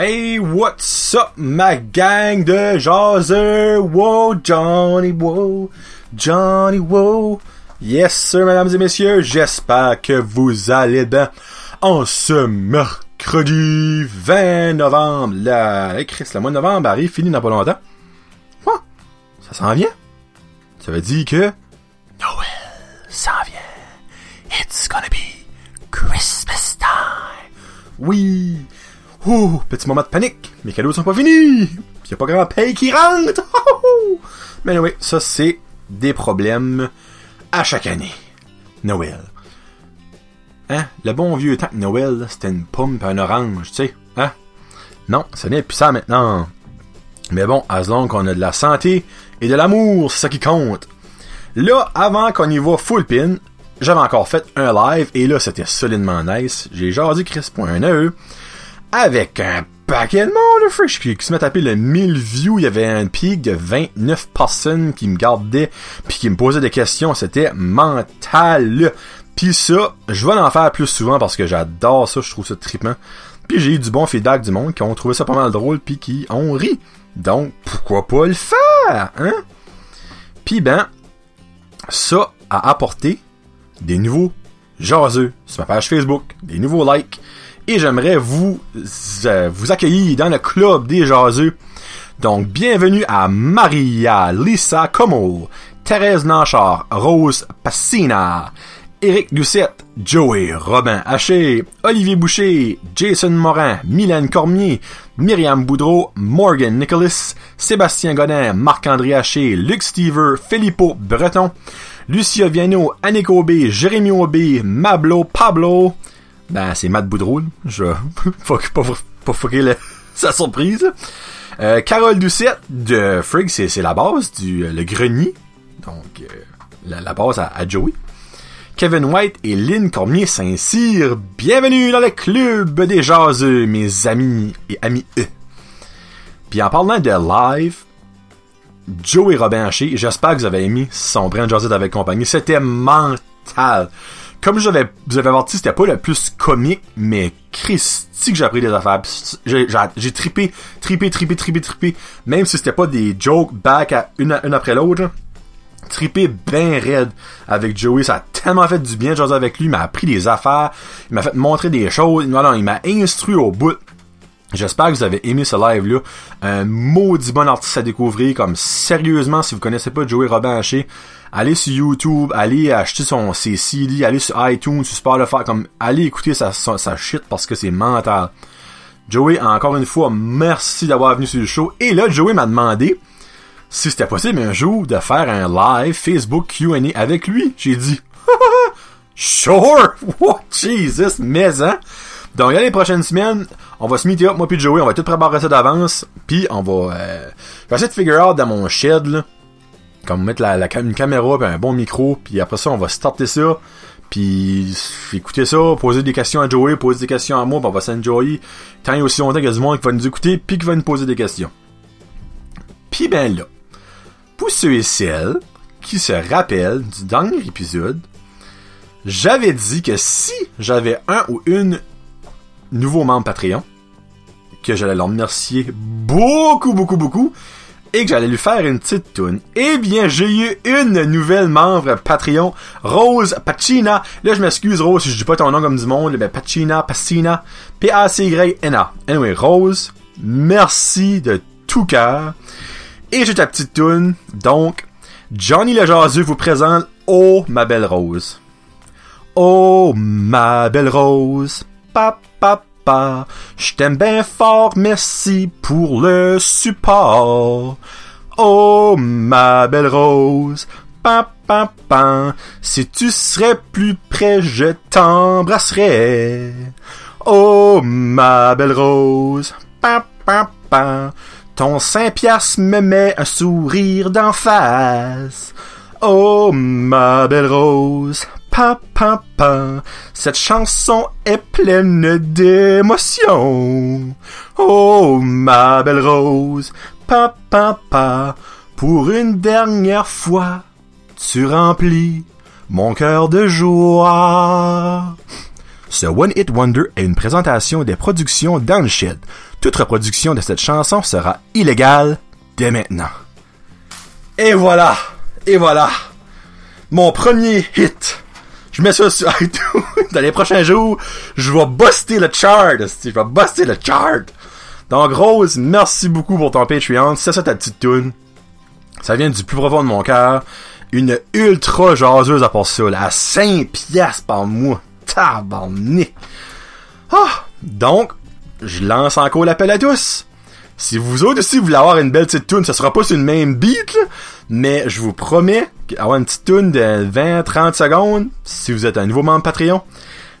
Hey, what's up, ma gang de jaseux? Wow, Johnny, wow, Johnny, wow. Yes, sir, mesdames et messieurs, j'espère que vous allez bien en ce mercredi 20 novembre. La, hey Chris, le mois de novembre arrive, fini dans pas longtemps. Quoi? Ça s'en vient? Ça veut dire que Noël s'en vient. It's gonna be Christmas time. Oui. Ouh, petit moment de panique. Mes cadeaux sont pas finis. Pis y a pas grand paye qui rentre. Mais oui, ça c'est des problèmes à chaque année. Noël. Hein? Le bon vieux temps que Noël, c'était une pomme et un orange, tu sais. Hein? Non, ce n'est plus ça maintenant. Mais bon, as long qu'on a de la santé et de l'amour, c'est ça qui compte. Là, avant qu'on y va full pin, j'avais encore fait un live et là, c'était solidement nice. J'ai jasé Chris.1e avec un paquet de monde, fresh, qui se met à taper le 1000 views, il y avait un pic de 29 personnes qui me gardaient puis qui me posaient des questions, c'était mental. Puis ça, je vais en faire plus souvent parce que j'adore ça, je trouve ça trippant. Puis j'ai eu du bon feedback du monde qui ont trouvé ça pas mal drôle puis qui ont ri. Donc pourquoi pas le faire, hein? Puis ben ça a apporté des nouveaux jaseux sur ma page Facebook, des nouveaux likes et j'aimerais vous euh, vous accueillir dans le club des jaseux. Donc bienvenue à Maria Lisa Como, Thérèse Nanchard, Rose Passina, Éric Doucette, Joey Robin Haché, Olivier Boucher, Jason Morin, Mylène Cormier, Myriam Boudreau, Morgan Nicholas, Sébastien Godin, Marc-André Haché, Luc Stever, Filippo Breton, Lucia Viano, Annick Aubé, Jérémy Aubé, Mablo, Pablo, ben c'est Matt Boudreau, je faut pas, pas sa surprise. Euh, Carole Doucette de Frigg, c'est, la base du le grenier, donc euh, la, base à, Joey. Kevin White et Lynn Cormier Saint-Cyr. Bienvenue dans le club des jaseux, mes amis et amis eux. Puis en parlant de live, Joe et Robin j'espère que vous avez aimé son brand Jazz avec compagnie. C'était mental. Comme je vous avais averti, c'était pas le plus comique, mais Christy que j'ai appris des affaires. J'ai, trippé, trippé, trippé, trippé, trippé. Même si c'était pas des jokes back à une, une après l'autre trippé ben raide avec Joey. Ça a tellement fait du bien de jaser avec lui. Il m'a appris des affaires. Il m'a fait montrer des choses. Non, il m'a instruit au bout. J'espère que vous avez aimé ce live-là. Un maudit bon artiste à découvrir. Comme sérieusement, si vous connaissez pas Joey Robin Haché, allez sur YouTube, allez acheter son, ses CD, allez sur iTunes, sur Spotify, comme, allez écouter sa, sa, sa shit parce que c'est mental. Joey, encore une fois, merci d'avoir venu sur le show. Et là, Joey m'a demandé si c'était possible un jour de faire un live Facebook Q&A avec lui. J'ai dit, sure, what, Jesus, mais hein? Donc, les prochaines semaines, on va se meet up, moi puis Joey, on va tout préparer ça d'avance, puis on va, euh, je de figure out dans mon shed, là, comme mettre la, la, une caméra puis un bon micro, puis après ça, on va starter ça, puis écouter ça, poser des questions à Joey, poser des questions à moi, puis on va s'enjoyer tant et aussi longtemps qu'il y a du monde qui va nous écouter, puis qui va nous poser des questions. Puis ben là, pour ceux et celles qui se rappellent du dernier épisode, j'avais dit que si j'avais un ou une nouveau membre Patreon, que j'allais leur remercier beaucoup, beaucoup, beaucoup, et que j'allais lui faire une petite toune. Eh bien, j'ai eu une nouvelle membre Patreon, Rose Pacina. Là, je m'excuse, Rose, si je dis pas ton nom comme du monde, mais Pacina, Pacina, P-A-C-Y-N-A. Anyway, Rose, merci de tout cœur. Et j'ai ta petite toune. Donc, Johnny le vous présente Oh ma belle rose. Oh ma belle rose. Pa Je t'aime bien fort, merci pour le support. Oh ma belle rose. Pa pa pa. Si tu serais plus près, je t'embrasserais. Oh ma belle rose. Pa pa pa. Ton Saint-Piastre me met un sourire d'en face. Oh, ma belle rose, pa, pa, pa, cette chanson est pleine d'émotion. Oh, ma belle rose, pa, pa, pa, pour une dernière fois, tu remplis mon cœur de joie. Ce One Hit Wonder est une présentation des productions Downshed. Toute reproduction de cette chanson sera illégale dès maintenant. Et voilà! Et voilà! Mon premier hit! Je mets ça sur iTunes. Dans les prochains jours, je vais buster le chart. Je vais buster le chart. Donc, Rose, merci beaucoup pour ton Patreon. C'est ça ta petite tune. Ça vient du plus profond de mon cœur. Une ultra jaseuse à part ça, là, à 5 piastres par mois. Tabarnak. Ah! Donc, je lance encore l'appel à tous. Si vous autres aussi voulez avoir une belle petite tune, ça sera pas sur une même beat, là, mais je vous promets avoir une petite tune de 20-30 secondes, si vous êtes un nouveau membre Patreon.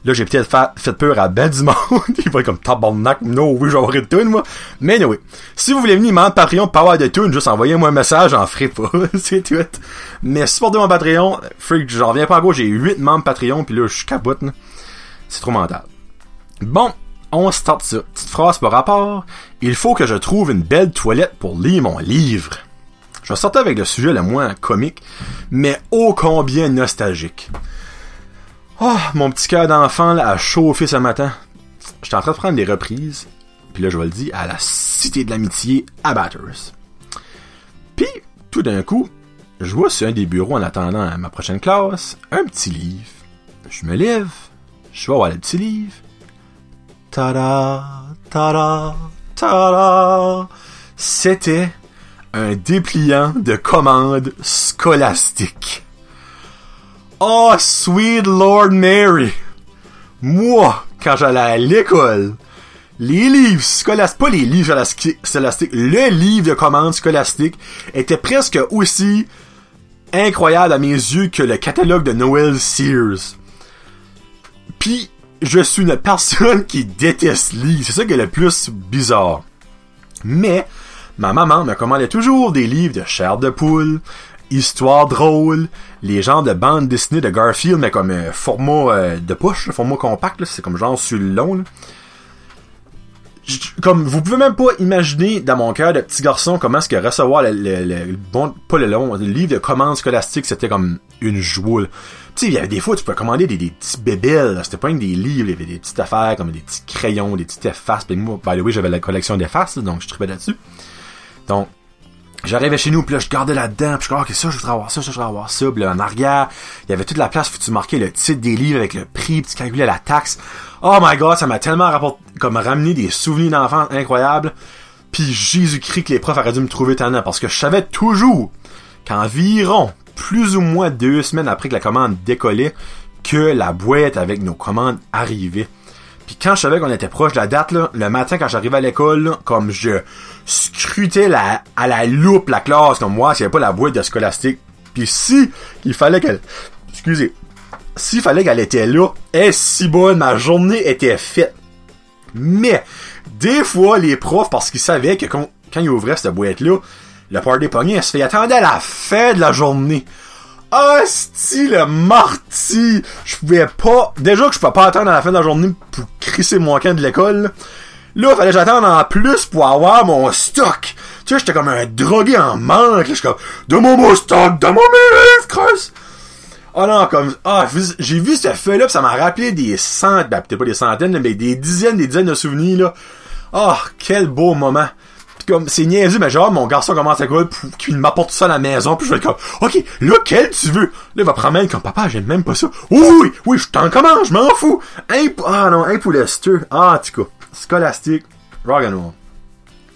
Là, j'ai peut-être fait, peur à ben du monde. Il va être comme tabarnak. Non, oui, je vais avoir une tune, moi. Mais oui. Si vous voulez venir membre Patreon pour avoir des tunes, juste envoyez-moi un message, j'en ferai pas. C'est tout. Mais supportez mon Patreon. Freak, j'en reviens pas à gauche, j'ai 8 membres Patreon, puis là, je capote, C'est trop mental. Bon, on start ça. Petite phrase par rapport. Il faut que je trouve une belle toilette pour lire mon livre. Je vais sortir avec le sujet le moins comique, mais ô combien nostalgique. Oh, mon petit cœur d'enfant a chauffé ce matin. J'étais en train de prendre des reprises, puis là je vais le dire, à la Cité de l'Amitié à Batters. Puis, tout d'un coup, je vois sur un des bureaux en attendant ma prochaine classe, un petit livre. Je me lève, je vais voir le petit livre, Tada, tada, tada. C'était un dépliant de commandes scolastiques. Oh, sweet Lord Mary! Moi, quand j'allais à l'école, les livres scolastiques, pas les livres scolastiques, le livre de commandes scolastiques était presque aussi incroyable à mes yeux que le catalogue de Noël Sears. Puis, je suis une personne qui déteste lire. C'est ça qui est le plus bizarre. Mais, ma maman me commandait toujours des livres de chair de poule, histoire drôle, les genres de bandes dessinées de Garfield, mais comme euh, format euh, de push, format compact, c'est comme genre sur le long. comme vous pouvez même pas imaginer dans mon cœur de petit garçon comment est-ce que recevoir le, bon pas le long le livre de commandes scolastiques c'était comme une joie tu sais, il y avait des fois, tu pouvais commander des, des petits bébelles. C'était pas une des livres, il y avait des petites affaires comme des petits crayons, des petites effaces. Puis moi, by the way, j'avais la collection d'effaces, donc je tripais là-dessus. Donc, j'arrivais chez nous, puis là, je gardais là-dedans, puis je disais, ok, ça, je voudrais avoir ça, ça, je voudrais avoir ça. Puis là, en il y avait toute la place où tu marquais le titre des livres avec le prix, puis tu calculais la taxe. Oh my god, ça m'a tellement comme ramené des souvenirs d'enfance incroyables. Puis Jésus-Christ que les profs auraient dû me trouver tannant, parce que je savais toujours qu'environ plus ou moins deux semaines après que la commande décollait que la boîte avec nos commandes arrivait. Puis quand je savais qu'on était proche de la date, là, le matin quand j'arrivais à l'école, comme je scrutais la, à la loupe la classe, comme moi, s'il n'y avait pas la boîte de scolastique. Puis si il fallait qu'elle... Excusez. S'il fallait qu'elle était là, est si bonne, ma journée était faite. Mais, des fois, les profs, parce qu'ils savaient que quand, quand ils ouvraient cette boîte-là, le party pogné, elle se fait attendre à la fin de la journée. Hostie, le marty! Je pouvais pas... Déjà que je pouvais pas attendre à la fin de la journée pour crisser mon camp de l'école. Là, fallait que j'attende en plus pour avoir mon stock. Tu sais, j'étais comme un drogué en manque. Je suis comme, donne-moi mon stock, donne-moi mes! Oh non, comme, ah, j'ai vu cette feuille-là pis ça m'a rappelé des centaines, ben, peut-être pas des centaines, mais des dizaines, des dizaines de souvenirs, là. Oh, quel beau moment comme, c'est niaiseux, mais genre, mon garçon commence à courir pour qu'il m'apporte ça à la maison, puis je vais être comme, ok, lequel tu veux? Là, il va prendre comme, papa, j'aime même pas ça. Oui, oui, je t'en commande, je m'en fous. Un, ah non, un poulet Ah, en tout cas, scolastique.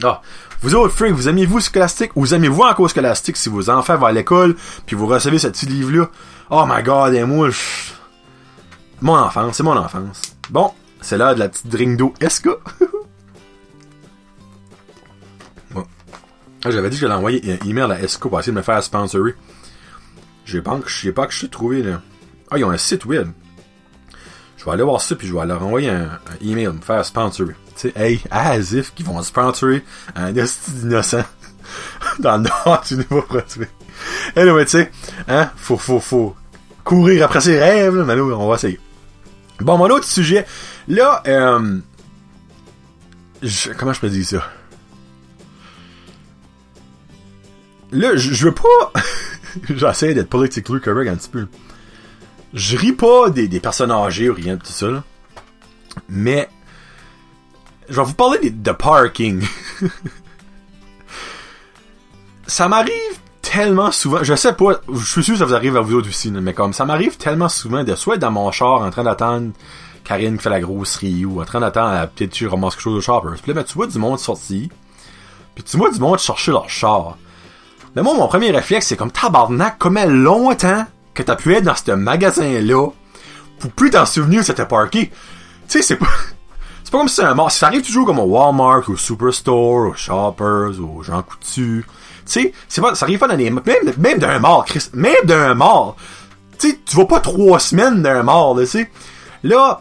Ah. Vous autres, freaks, vous aimez-vous scolastique? Ou vous aimez-vous encore scolastique si vos enfants vont à l'école, puis vous recevez ce petit livre-là? Oh my god, et moi, Mon enfance, c'est mon enfance. Bon, c'est l'heure de la petite drink d'eau Esca. Ah, j'avais dit que j'allais envoyer un email à Esco pour essayer de me faire sponsorer. Je sais pas, je pas que je suis trouvé là. Ah, ils ont un site web. Je vais aller voir ça puis je vais leur envoyer un, email, me faire sponsorer. Tu sais, hey, Asif qui vont sponsorer un innocent dans le nord du Nouveau-Brunswick. Anyway, tu sais, hein, faut, faut, faut courir après ses rêves, là, mais là, on va essayer. Bon, mon autre sujet, là, euh, comment je peux dire ça? Là, je veux pas. J'essaie d'être politically correct un petit peu. Je ris pas des, personnes âgées ou rien de tout ça. Mais je vais vous parler de, de parking. ça m'arrive tellement souvent, je sais pas, je suis sûr que ça vous arrive à vous autres aussi, mais comme ça m'arrive tellement souvent de soit être dans mon char en train d'attendre Karine qui fait la grosserie ou en train d'attendre peut-être tu ramasses quelque chose au shoppers. Puis là, ben, tu vois du monde sorti. Puis tu vois du monde chercher leur char. Mais moi, mon premier réflexe, c'est comme tabarnak, comment longtemps que t'as pu être dans ce magasin-là pour plus t'en souvenir c'était parké. Tu sais, c'est pas... C'est pas comme si c'est un mort. Ça arrive toujours comme au Walmart, au Superstore, au Shoppers, au Jean Coutu. Tu sais, c'est pas, ça arrive pas dans les, même, même d'un mort, Chris. Même d'un mort. Tu sais, tu vas pas trois semaines d'un mort, tu sais. Là,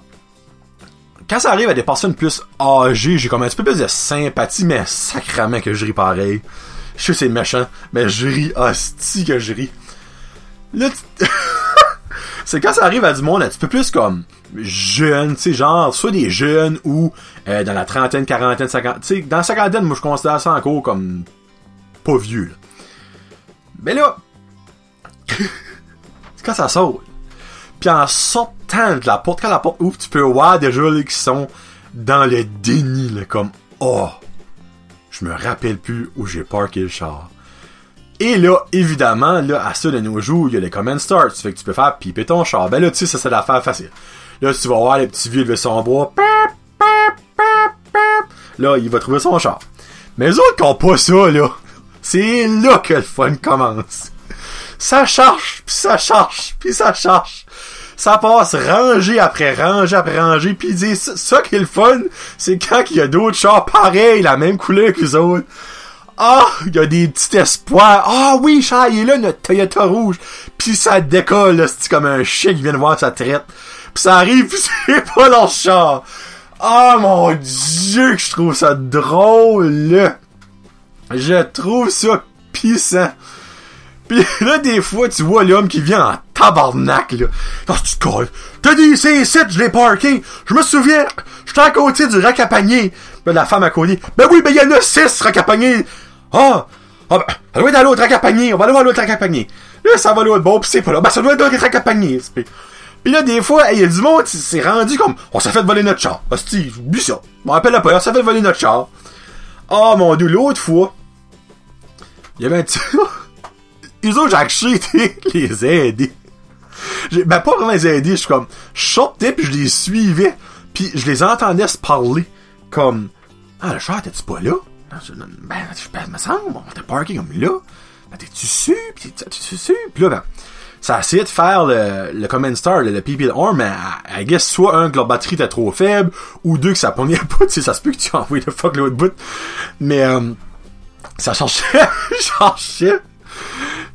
quand ça arrive à des personnes plus âgées, j'ai comme un petit peu plus de sympathie, mais sacrament que je ris pareil. Je sais que c'est méchant, mais je ris, hostie que je ris. Là, c'est quand ça arrive à du monde un petit peu plus comme jeune, tu sais, genre, soit des jeunes ou euh, dans la trentaine, quarantaine, cinquantaine. Tu sais, dans la cinquantaine, moi, je considère ça encore comme pas vieux. Mais là, c'est quand ça saute. Puis en sortant de la porte, quand la porte ouvre, tu peux voir déjà là, qui sont dans le déni, là, comme Oh, je me rappelle plus où j'ai parké le char. Et là, évidemment, là, à ça de nos jours, il y a les command starts. Fait que tu peux faire piper ton char. Ben là, tu sais, ça c'est l'affaire facile. Là, tu vas voir les petits vieux de son bois. Là, il va trouver son char. Mais les autres qui ont pas ça, là, c'est là que le fun commence. Ça charge, puis ça charge, puis ça charge. Ça passe rangée après rangée après rangée, puis ils disent ça qui est le fun, c'est quand il y a d'autres chars pareils, la même couleur que les autres. Ah, il y a des petits espoirs. Ah oui, chat, il est là, notre Toyota rouge. Puis ça décolle, c'est comme un chien qui vient de voir sa traite. Puis ça arrive, pis c'est pas leur char. Ah mon dieu, que je trouve ça drôle. Je trouve ça pissant. Pis là, des fois, tu vois l'homme qui vient en tabarnak, là. Tu te colles. T'as dit, c'est ici, je l'ai parké. Je me souviens, j'étais à côté du rack à panier. Ben, la femme à côté. Ben oui, ben, il y en a six rack à panier. Ah! Ah, ben, ça doit être à l'autre rack à panier. On va aller voir l'autre rack à panier. Là, ça va l'autre bon, pis c'est pas là. Ben, ça doit être l'autre rack à panier. Pis là, des fois, il y a du monde, c'est rendu comme, on s'est fait voler notre char. Hostie, oublie ça. On appelle la police, on s'est fait voler notre char. Ah, mon dieu, l'autre fois, il y avait un petit... Ils ont, j'ai acheté les aider. Ben, pas vraiment les aider, je suis comme, je sortais pis je les suivais, pis je les entendais se parler, comme, ah, le char, t'es-tu pas là? Ben, je me semble, on t'a parké comme là. Ben, t'es-tu su? Pis t'es-tu su? Pis là, ben, ça a essayé de faire le, le Command Star, le, le PPL Arm, mais I guess soit un que leur batterie était trop faible, ou deux que ça pognait pas, tu sais, ça se peut que tu envoies le fuck l'autre bout. Mais, euh, ça cherchait, cherchait.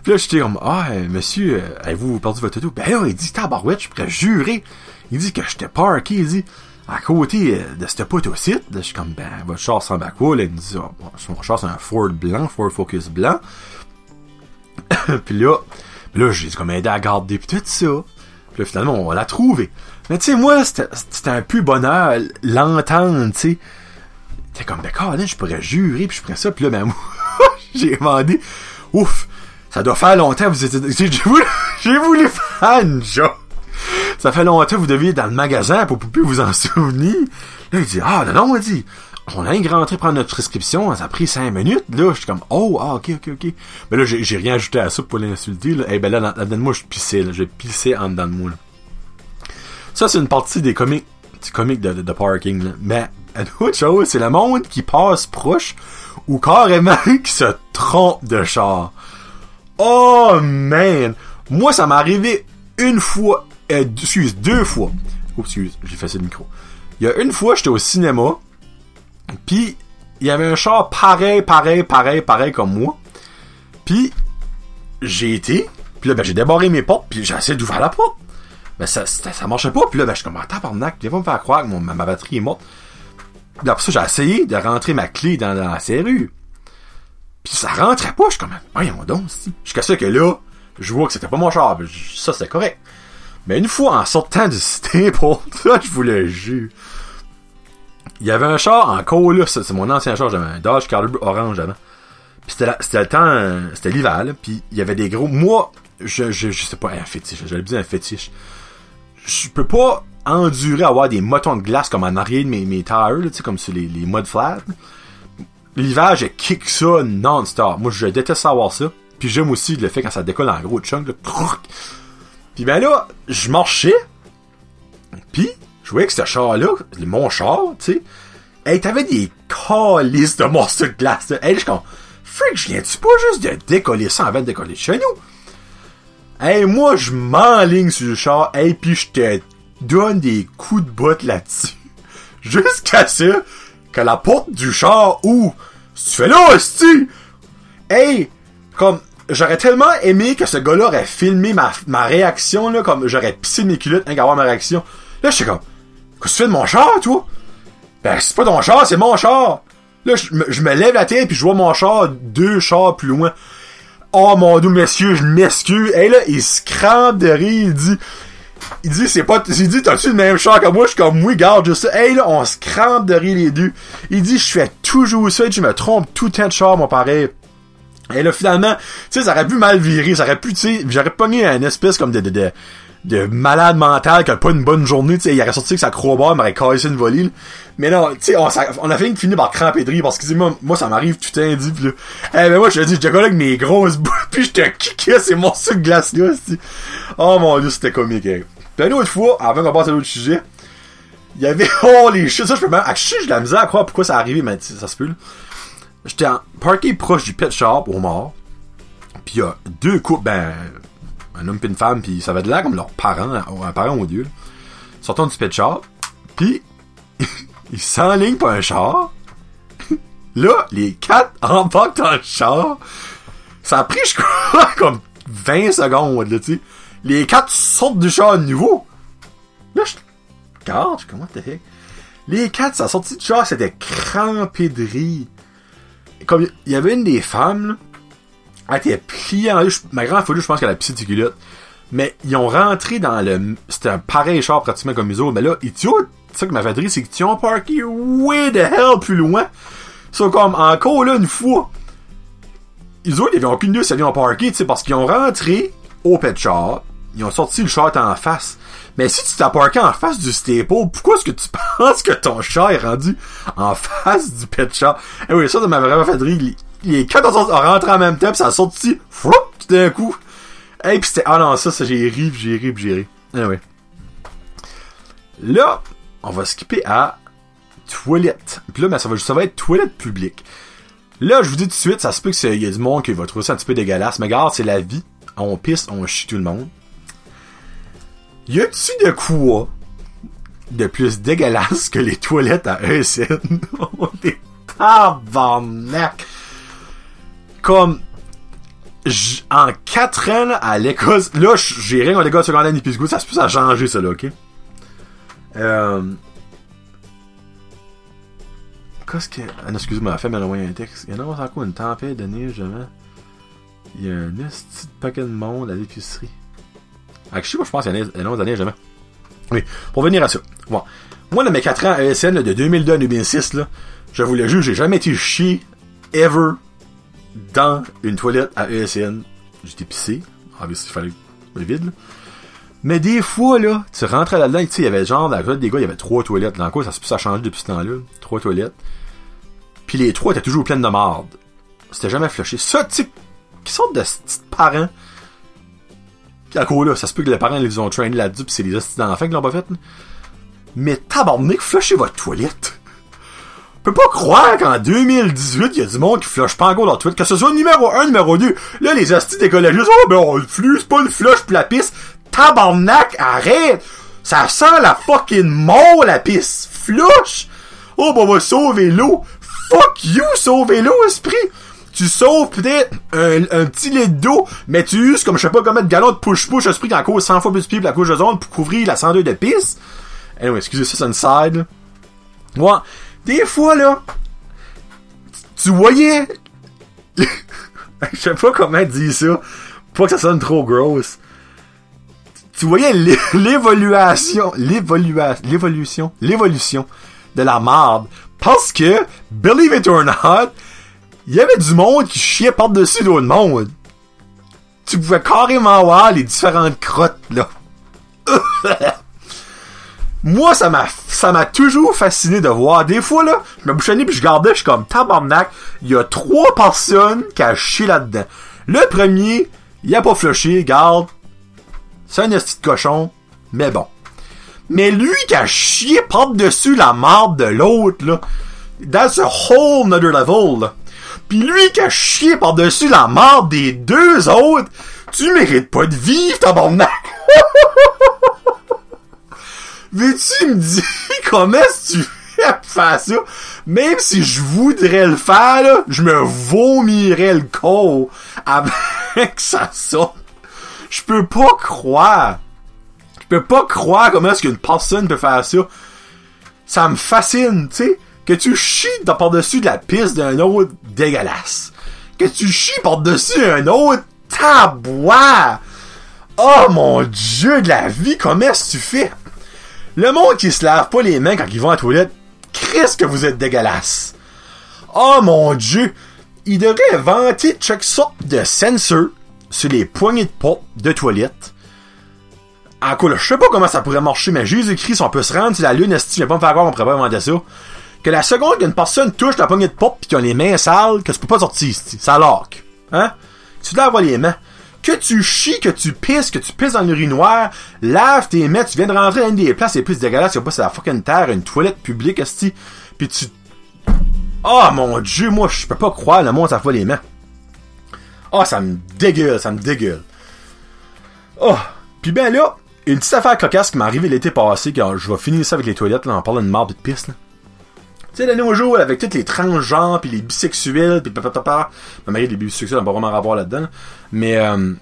Puis là, j'étais comme, ah, euh, monsieur, euh, avez-vous perdu votre auto? Ben là, il dit, tabarouette, je pourrais jurer. Il dit que j'étais parké, il dit, à côté euh, de ce poteau-ci. Là, je suis comme, ben, votre char ressemble à quoi? Là, il me dit, oh, mon char, c'est un Ford blanc, Ford Focus blanc. puis là, puis là, j'ai comme aidé à garder pis tout ça. Puis là, finalement, on l'a trouvé. Mais tu sais, moi, c'était un peu bonheur l'entendre, tu sais. T'es comme, ben, là, je pourrais jurer, puis je pourrais ça. Puis là, ben, moi, j'ai demandé, ouf, ça doit faire longtemps, vous étiez, j'ai voulu, j'ai voulu faire une. Ça fait longtemps que vous deviez être dans le magasin pour plus vous en souvenir. Là, il dit, ah, non, non, il dit, on a rien rentré prendre notre prescription, ça a pris cinq minutes, là, je suis comme, oh, ah, ok, ok, ok. Mais là, j'ai rien ajouté à ça pour l'insulter, là. Eh ben là, dans, dedans de moi, je pissais, là, je pissais en dedans de moi, là. Ça, c'est une partie des comics, du comics de, parking, là. Mais, autre chose, c'est le monde qui passe proche, ou carrément qui se trompe de char. Oh, man! Moi, ça m'est arrivé une fois, euh, excuse, deux fois. Oh, excuse, j'ai fait le micro. Il y a une fois, j'étais au cinéma, puis il y avait un char pareil, pareil, pareil, pareil comme moi. Puis j'ai été, puis là ben j'ai débarré mes portes, puis j'ai essayé d'ouvrir la porte. Ben ça, ça, marchait pas, puis là ben je suis comme ah, tabarnak, viens pas me faire croire que mon, ma, batterie est morte. Puis après ça, j'ai essayé de rentrer ma clé dans, dans la serrure. Puis ça rentrait pas, je suis comme voyons donc, si. Jusqu'à ça que là, je vois que c'était pas mon char, ça c'était correct. Mais une fois en sortant du Staple, ça je vous le jure il y avait un char en cola, c'est mon ancien char, j'avais un Dodge Calibre orange avant. Puis c'était le temps, c'était l'hiver, puis il y avait des gros. Moi, je, je, je sais pas, un fétiche, j'allais dire un fétiche. Je peux pas endurer avoir des motons de glace comme en arrière de mes, mes tires, sais, comme sur les, les mud flats. L'hiver, je kick ça non-stop. Moi, je déteste savoir ça. Puis j'aime aussi le fait quand ça décolle en gros chunk, là. Puis ben là, je marchais. Puis, je voyais que ce char-là, mon char, tu sais, hey, t'avais des calices de morceaux de glace, là. Je comme, freak, je viens-tu pas juste de décoller ça avant de décoller de chez nous? Hey, moi, je m'enligne sur le char, hey, puis je te donne des coups de botte là-dessus. Jusqu'à ça que la porte du char ouvre. Tu fais là, hostie! Hey! Comme, j'aurais tellement aimé que ce gars-là aurait filmé ma, réaction, là, comme j'aurais pissé mes culottes rien qu'à voir ma réaction. Là, je suis comme, que tu fais de mon char, toi? Ben, c'est pas ton char, c'est mon char! Là, je, me- lève la tête puis je vois mon char deux chars plus loin. Oh mon dieu, messieurs, je m'excuse. Et là, il se crampe de rire, il dit, il dit, c'est pas, il dit, t'as-tu le même char que moi? Je suis comme, oui, garde, juste ça. Hey, là, on se crampe de rire les deux. Il dit, je fais toujours ça, je me trompe tout le temps de char, mon pareil. Et là, finalement, tu sais, ça aurait pu mal virer, ça aurait pu, tu sais, j'aurais pogné un espèce comme de, de, de, de malade mental qui a pas une bonne journée, tu sais, il aurait sorti avec sa crowbar, m'aurait cassé une volée, là. Mais non, tu sais, on, a fait une fini par cramper de rire parce que, moi, moi, ça m'arrive tout dit, pis là, eh ben moi, je te dis, collé avec mes grosses bouts, pis je te kickais ces morceaux de glace-là, c'ti. Oh mon dieu, c'était comique, hein. Puis une autre fois, avant qu'on passe à l'autre sujet, il y avait, oh les shit, ça je peux même, ah, je sais, j'ai de la misère à croire pourquoi ça arrivé, mais ça se peut, là. J'étais en- parké proche du pet shop au mort. Puis il y a deux couples, ben, un homme et une femme, puis ça va de l'air comme leurs parents, un parent ou deux. là. Sortant du pet shop, puis ils s'enlignent pour un char. Là, les quatre embarquent dans le char. Ça a pris, je crois, comme 20 secondes, là, tu sais. Les quatre sortent du char à nouveau. Là, je regarde, comment heck? Les quatre, ça sorti du char, c'était crampé de rire comme il y avait une des femmes, là, elle était pliée en deux. Ma grande folie, je pense qu'elle a pissé de ses culottes. Mais ils ont rentré dans le. C'était un pareil char pratiquement comme les. Mais là, ils tu ça que m'a fait rire, c'est qu'ils ont parké way the hell plus loin. Sont comme encore là une fois. Ils autres, ils avaient aucune idée si ils ont parké, tu sais, parce qu'ils ont rentré au pet shop. Ils ont sorti le char en face. Mais si tu t'as parké en face du staple, pourquoi est-ce que tu penses que ton char est rendu en face du pet shop? Eh oui, ça, ça m'a vraiment fait rire. Les, quatre ont rentré en même temps, pis ça a sorti, froup, tout d'un coup. Et pis c'était, ah non, ça, ça, j'ai ri, j'ai ri, j'ai ri. Anyway. Là, on va skipper à toilette. Puis là, ben, ça va, ça va être toilette publique. Là, je vous dis tout de suite, ça se peut qu'il y a du monde qui va trouver ça un petit peu dégueulasse. Mais regarde, c'est la vie. On pisse, on chie tout le monde. Y a-tu de quoi de plus dégueulasse que les toilettes à ESN? On est tabarnak! Comme, en 4 ans, à l'école, là, j'ai rien contre de secondaire ni Pisco, ça se peut ça a changé, ça, là, ok? Euh... Qu'est-ce que... Ah non, excusez-moi, ma femme m'a envoyé un texte. Il y en a encore une tempête de neige. Il y a un petit paquet de monde à l'épicerie. Ah, je sais pas, je pense qu'il y en a autre année, jamais. Oui, pour venir à ça. Bon. Moi, dans mes 4 ans à ESN, de 2002 à 2006, là, je vous le jure, j'ai jamais été chier, ever, dans une toilette à ESN. J'étais pissé. Obviously, il fallait le vide, là. Mais des fois, là, tu rentrais là-dedans, tu sais, il y avait genre, dans la des gars, il y avait trois toilettes. Dans cas, ça, ça a changé depuis ce temps-là. Trois toilettes. Puis les trois étaient toujours pleines de marde. C'était jamais flushé. Ça, tu sais, qui sortent de petits parents à quoi là, ça se peut que les parents les ont traînés là-dessus pis c'est les hosties d'enfants qui l'ont pas fait. Mais tabarnak, flushez votre toilette. Je peux pas croire qu'en 2018, il y a du monde qui flush pas encore leur toilette, que ce soit numéro 1, numéro 2. Là, les hosties d'écologistes, oh ben on le flux, pas le flush pis la pisse. Tabarnak, arrête! Ça sent la fucking mort, la pisse. Flush! Oh ben on va sauver l'eau. Fuck you, sauver l'eau, esprit! tu sauves peut-être un, un petit lit d'eau, mais tu uses comme je sais pas combien de gallons de push-push esprit qui en cause 100 fois plus de pied pour la couche de zone pour couvrir la 102 de pisse. Anyway, excusez ça, c'est une side. là. Ouais. Des fois, là, tu voyais... je sais pas comment dire ça. Pas que ça sonne trop gross. Tu voyais l'é- l'évolution, l'évolution, l'évolution, l'évolution de la marde. Parce que, believe it or not, il y avait du monde qui chiait par-dessus d'autres monde. Tu pouvais carrément voir les différentes crottes, là. Moi, ça m'a, ça m'a toujours fasciné de voir. Des fois, là, je me bouchonnais puis je gardais, je suis comme tabarnak. Il y a trois personnes qui a chié là-dedans. Le premier, il a pas flushé, garde. C'est un petit cochon, mais bon. Mais lui qui a chié par-dessus la marde de l'autre, là. That's a whole nother level, là. Pis lui qui a chié par-dessus la marde des deux autres, tu mérites pas de vivre, tabarnak! Veux-tu me dire comment est-ce que tu fais pour faire ça? Même si je voudrais le faire, là, je me vomirais le corps avec ça sorte. Je peux pas croire. Je peux pas croire comment est-ce qu'une personne peut faire ça. Ça me fascine, tu sais. Que tu chies par-dessus de la piste d'un autre dégueulasse. Que tu chies par-dessus un autre tabois. Oh mon dieu de la vie, comment est-ce que tu fais? Le monde qui se lave pas les mains quand ils vont à la toilette, Christ que vous êtes dégueulasse. Oh mon dieu! Il devrait vanter chaque sorte de sensor sur les poignées de porte de toilette. En quoi, je sais pas comment ça pourrait marcher, mais Jésus-Christ, on peut se rendre sur la lune, est-ce que pas me faire croire qu'on pourrait pas inventer ça? Que la seconde qu'une personne touche la poignée de porte pis qu'il a les mains sales, que tu peux pas sortir, ça lock. Hein? Tu dois avoir les mains. Que tu chies, que tu pisses, que tu pisses dans l'urinoir, lave tes mains, tu viens de rentrer dans une des places les plus dégueulasses, y'a pas c'est la fucking terre, une toilette publique, esti, pis tu... Oh mon dieu, moi je peux pas croire le monde ça fait les mains. Oh, ça me dégueule, ça me dégueule. Oh, pis ben là, une petite affaire cocasse qui m'est arrivée l'été passé, quand je vais finir ça avec les toilettes, là, en parlant de marde et de pisse, là. Sais, de nos jours, avec tous les transgenres, puis les bisexuels, puis papa, ma mère, les bisexuels n'ont pas vraiment rapport là-dedans, là. mais euh,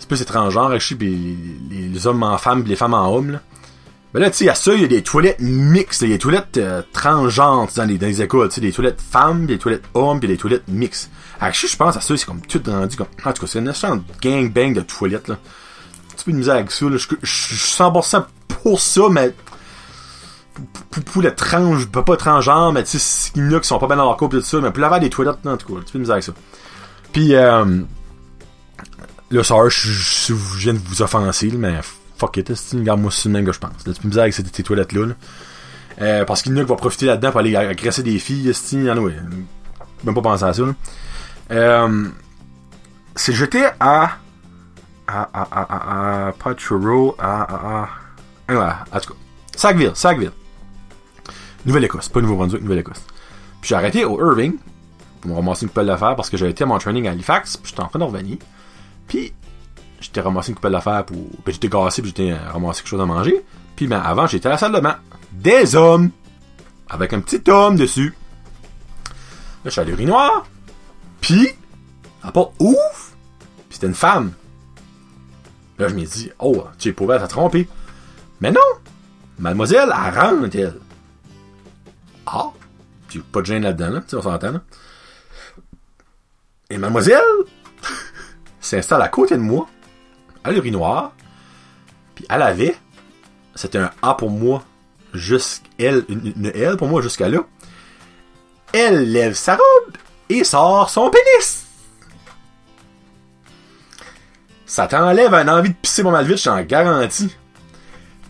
c'est plus transgenres, je puis les, les, hommes en femmes, puis les femmes en hommes, là. Ben là, tu sais, à ça, il y a des toilettes mixtes, il y a des toilettes euh, transgenres dans les, dans les écoles, tu sais, des toilettes femmes, des toilettes hommes, puis des toilettes mixtes. Actually, je pense à ça, c'est comme tout rendu comme. En tout cas, c'est une de gangbang de toilettes, là. Un petit peu de misère avec ça, là. Je suis 100% pour ça, mais. Le trans, pas transgenre, mais tu sais, il y en a qui sont pas bien dans leur couple et tout ça, mais pour laver des toilettes, en tout cas, peu de misère avec ça. Puis, euh. Là, ça, je, je, viens de vous offenser, mais fuck it, c'est une garde moi c'est même que je pense? Là, tu peux me dire avec ces, ces toilettes-là. Là. Euh, parce qu'il y en a qui vont profiter là-dedans pour aller agresser des filles, c'est anyway, même pas penser à ça. Là. Euh, c'est jeté à à à à à, à pas Truro, à à à anyway, en tout cas, Sackville, Sackville. Nouvelle-Écosse, pas Nouveau-Brunswick, Nouvelle-Écosse. Puis j'ai arrêté au Irving pour me ramasser une coupelle d'affaires parce que j'avais été à mon training à Halifax, puis j'étais en revenir. Puis j'étais ramassé une coupelle d'affaires pour. Puis j'étais gassé, puis j'étais ramassé quelque chose à manger. Puis ben, avant, j'étais à la salle de bain. Des hommes! Avec un petit homme dessus. Là, je suis l'urinoir. Puis, à part ouf! Puis c'était une femme. Là, je me dis, oh, tu es pauvre, t'as trompé. Mais non! Mademoiselle, elle rentre, elle. Ah! Puis pas de gêne là-dedans, là, on s'entend. Et mademoiselle s'installe à côté de moi à l'urinoir. Puis elle avait, c'était un A pour moi, une, une L pour moi jusqu'à là. Elle lève sa robe et sort son pénis. Ça t'enlève un envie de pisser mon mal vite, j'en garantis.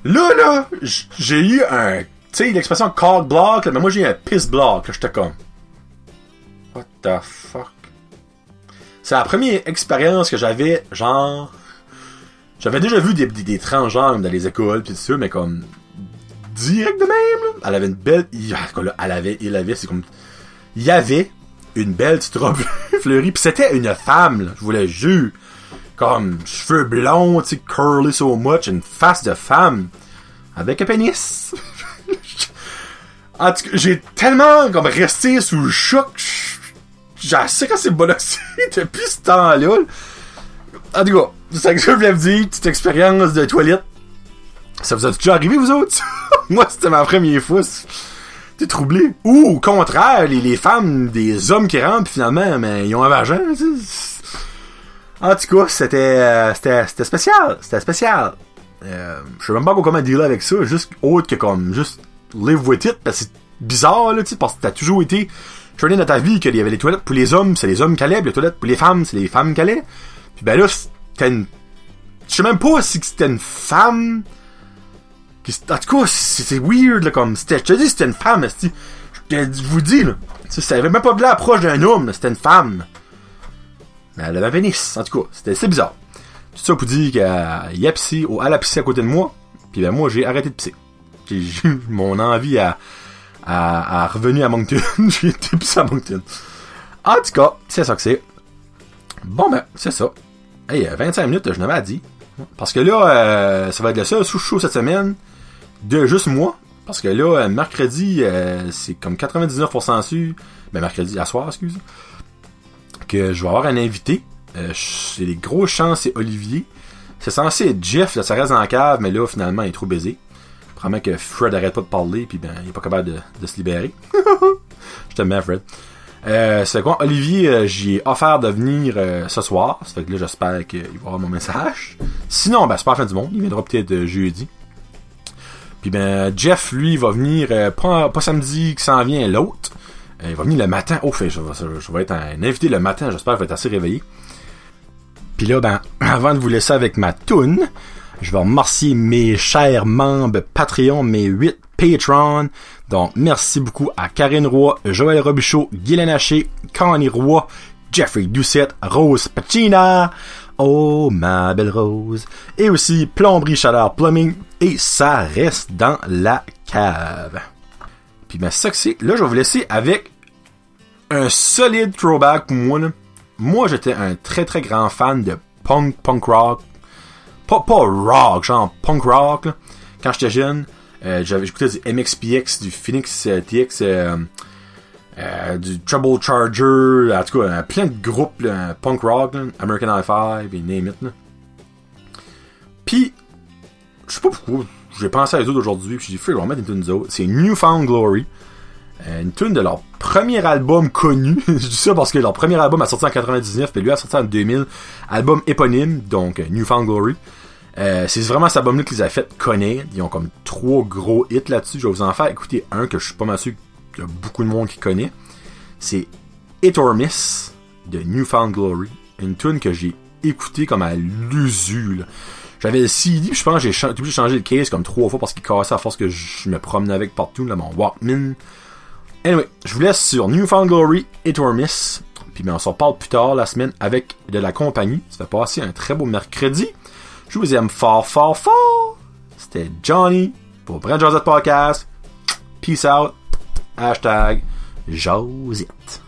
Là, là, j'ai eu un, sais, l'expression cock block, mais moi j'ai un piss block, j'étais comme. What the fuck? C'est la première expérience que j'avais, genre, j'avais déjà vu des, des, transgenres dans les écoles pis tout ça, mais comme direct de même. Là. Elle avait une belle. Elle avait, il avait, c'est comme. Il y avait une belle petite fleurie, pis c'était une femme, là, je vous le jure. Comme cheveux blonds, tu curly so much, une face de femme. Avec un pénis. en tout cas, j'ai tellement comme resté sous le choc. J'ai assez quand c'est bonoxé depuis ce temps-là. En tout cas, c'est ça que je voulais vous dire, petite expérience de toilette. Ça vous a déjà arrivé, vous autres? Moi, c'était ma première fois. T'es troublé. Ou, au contraire, les, femmes, des hommes qui rentrent, pis finalement, mais ils ont un vagin, En tout cas, c'était, euh, c'était, c'était spécial. C'était spécial. Euh, je sais même pas comment dealer avec ça, juste autre que comme, juste live with it, parce que c'est bizarre, là, tu parce que t'as toujours été traîné dans ta vie qu'il y avait les toilettes pour les hommes, c'est les hommes qui allaient, les toilettes pour les femmes, c'est les femmes qui allaient. Puis ben là, c'était une... Je sais même pas si c'était une femme En tout cas, c'est weird, là, comme, je te dis, c'était une femme, je, je vous dis, là. Ça avait même pas de l'approche d'un homme, c'était une femme. Mais elle avait un. En tout cas, c'était bizarre. Tout ça pour dire qu'elle y a pissé, ou elle a pissé à côté de moi. Puis ben moi, j'ai arrêté de pisser. Eu mon envie à, à, à revenu à Moncton. j'ai été pissé à Moncton. En tout cas, c'est ça que c'est. Bon ben, c'est ça. Hey, 25 minutes, je n'avais dit. Parce que là, euh, ça va être le seul sous-show cette semaine de juste moi. Parce que là, euh, mercredi, euh, c'est comme 99% sûr. Ben, mercredi, à soir, excuse. Que je vais avoir un invité. Euh, j'ai des grosses chances, c'est Olivier. C'est censé être Jeff, là, ça reste dans la cave, mais là, finalement, il est trop baisé. Probablement que Fred arrête pas de parler, puis ben, il est pas capable de, se libérer. je bien, Fred. Euh, c'est quoi, Olivier, euh, j'ai offert de venir euh, ce soir. Ça fait que là, j'espère qu'il va avoir mon message. Sinon, ben, c'est pas la fin du monde. Il viendra peut-être euh, jeudi. Puis ben, Jeff, lui, va venir pas, samedi qui s'en vient, l'autre. il va venir le matin. Oh, fait, je, je vais être un invité le matin. J'espère qu'il va être assez réveillé. Puis là, ben, avant de vous laisser avec ma toune, je vais remercier mes chers membres Patreon, mes 8 Patrons. Donc, merci beaucoup à Karine Roy, Joël Robichaud, Guylaine Haché, Connie Roy, Jeffrey Doucette, Rose Pacina, Oh ma belle Rose, et aussi Plomberie Chaleur Plumbing, et ça reste dans la cave. Puis ben ça que c'est, là je vais vous laisser avec un solide throwback pour moi. Là. Moi j'étais un très très grand fan de punk, punk rock. Pas, pas rock, genre punk rock. Quand j'étais jeune, euh, j'avais écouté du MXPX, du Phoenix euh, TX, euh, du Trouble Charger, en tout cas, plein de groupes punk rock, American High Five et name it. Puis, je sais pas pourquoi, j'ai pensé à eux autres aujourd'hui, puis j'ai dit, frère, on va mettre une tune d'autres. C'est Newfound Glory. Euh, une tune de leur premier album connu. je dis ça parce que leur premier album a sorti en 99, puis lui a sorti en 2000. Album éponyme, donc Newfound Glory. Euh, c'est vraiment cet album-là qu'ils ont fait connaître. Ils ont comme trois gros hits là-dessus. Je vais vous en faire écouter un que je suis pas mal sûr qu'il y a beaucoup de monde qui connaît. C'est It or Miss de Newfound Glory. Une tune que j'ai écouté comme à l'usure. J'avais le CD, je pense que j'ai obligé de changer le case comme trois fois parce qu'il cassait à force que je me promenais avec partout, là, mon Walkman. Anyway, je vous laisse sur Newfound Glory, It or Miss. Puis ben, on s'en parle plus tard la semaine avec de la compagnie. Ça fait passer un très beau mercredi. Je vous aime fort, fort, fort. C'était Johnny pour Brand Josette Podcast. Peace out. Hashtag Josette.